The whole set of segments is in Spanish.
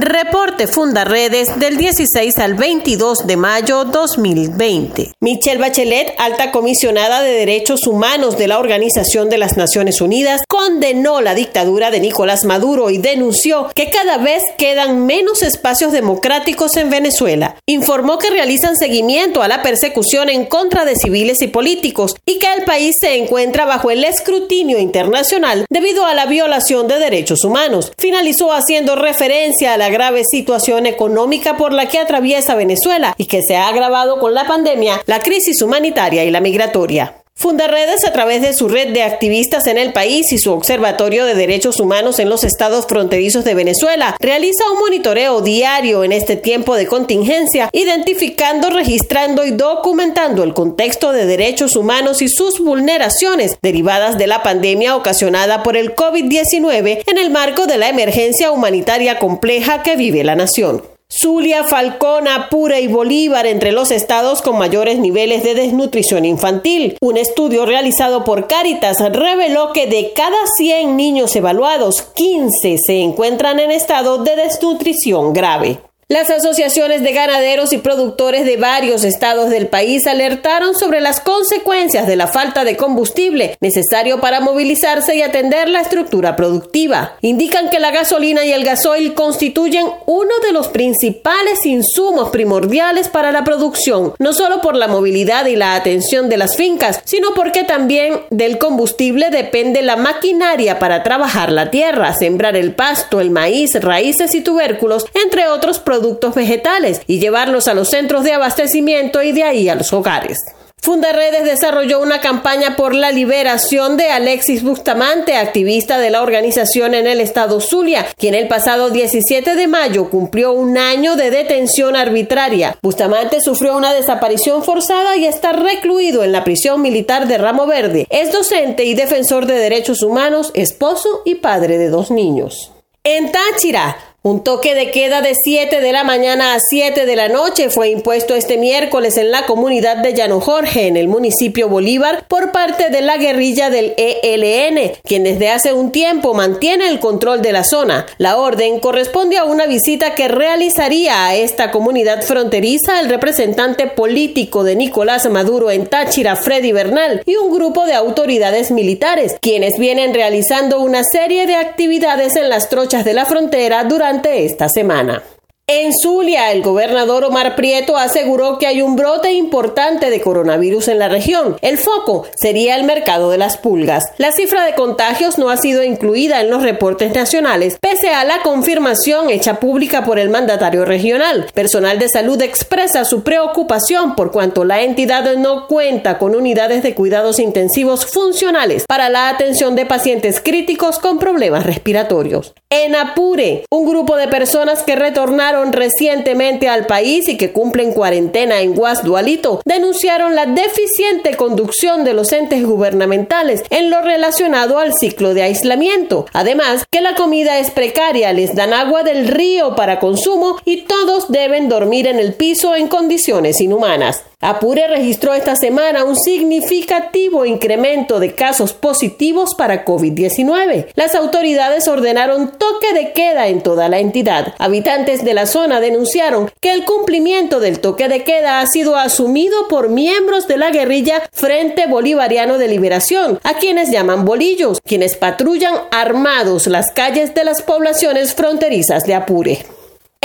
Reporte Fundaredes del 16 al 22 de mayo 2020. Michelle Bachelet, alta comisionada de Derechos Humanos de la Organización de las Naciones Unidas, condenó la dictadura de Nicolás Maduro y denunció que cada vez quedan menos espacios democráticos en Venezuela. Informó que realizan seguimiento a la persecución en contra de civiles y políticos y que el país se encuentra bajo el escrutinio internacional debido a la violación de derechos humanos. Finalizó haciendo referencia la grave situación económica por la que atraviesa Venezuela y que se ha agravado con la pandemia, la crisis humanitaria y la migratoria. Fundaredes, a través de su red de activistas en el país y su Observatorio de Derechos Humanos en los estados fronterizos de Venezuela, realiza un monitoreo diario en este tiempo de contingencia, identificando, registrando y documentando el contexto de derechos humanos y sus vulneraciones derivadas de la pandemia ocasionada por el COVID-19 en el marco de la emergencia humanitaria compleja que vive la nación. Zulia, Falcón, Apure y Bolívar entre los estados con mayores niveles de desnutrición infantil. Un estudio realizado por Cáritas reveló que de cada 100 niños evaluados, 15 se encuentran en estado de desnutrición grave. Las asociaciones de ganaderos y productores de varios estados del país alertaron sobre las consecuencias de la falta de combustible necesario para movilizarse y atender la estructura productiva. Indican que la gasolina y el gasoil constituyen uno de los principales insumos primordiales para la producción, no solo por la movilidad y la atención de las fincas, sino porque también del combustible depende la maquinaria para trabajar la tierra, sembrar el pasto, el maíz, raíces y tubérculos, entre otros productos productos vegetales y llevarlos a los centros de abastecimiento y de ahí a los hogares. Fundaredes desarrolló una campaña por la liberación de Alexis Bustamante, activista de la organización en el estado Zulia, quien el pasado 17 de mayo cumplió un año de detención arbitraria. Bustamante sufrió una desaparición forzada y está recluido en la prisión militar de Ramo Verde. Es docente y defensor de derechos humanos, esposo y padre de dos niños. En Táchira, un toque de queda de 7 de la mañana a 7 de la noche fue impuesto este miércoles en la comunidad de Llano Jorge, en el municipio Bolívar, por parte de la guerrilla del ELN, quien desde hace un tiempo mantiene el control de la zona. La orden corresponde a una visita que realizaría a esta comunidad fronteriza el representante político de Nicolás Maduro en Táchira, Freddy Bernal, y un grupo de autoridades militares, quienes vienen realizando una serie de actividades en las trochas de la frontera durante esta semana. En Zulia, el gobernador Omar Prieto aseguró que hay un brote importante de coronavirus en la región. El foco sería el mercado de las pulgas. La cifra de contagios no ha sido incluida en los reportes nacionales, pese a la confirmación hecha pública por el mandatario regional. Personal de salud expresa su preocupación por cuanto la entidad no cuenta con unidades de cuidados intensivos funcionales para la atención de pacientes críticos con problemas respiratorios. En Apure, un grupo de personas que retornaron recientemente al país y que cumplen cuarentena en Guasdualito denunciaron la deficiente conducción de los entes gubernamentales en lo relacionado al ciclo de aislamiento. Además, que la comida es precaria, les dan agua del río para consumo y todos deben dormir en el piso en condiciones inhumanas. Apure registró esta semana un significativo incremento de casos positivos para COVID-19. Las autoridades ordenaron toque de queda en toda la entidad. Habitantes de la zona denunciaron que el cumplimiento del toque de queda ha sido asumido por miembros de la guerrilla Frente Bolivariano de Liberación, a quienes llaman bolillos, quienes patrullan armados las calles de las poblaciones fronterizas de Apure.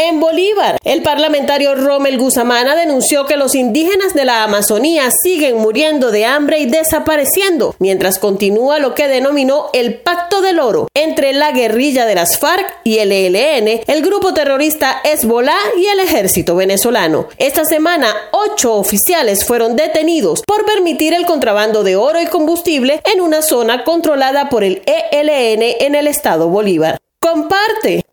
En Bolívar, el parlamentario Rommel Guzamana denunció que los indígenas de la Amazonía siguen muriendo de hambre y desapareciendo, mientras continúa lo que denominó el Pacto del Oro entre la guerrilla de las FARC y el ELN, el grupo terrorista Hezbollah y el ejército venezolano. Esta semana, ocho oficiales fueron detenidos por permitir el contrabando de oro y combustible en una zona controlada por el ELN en el estado Bolívar. Comparte.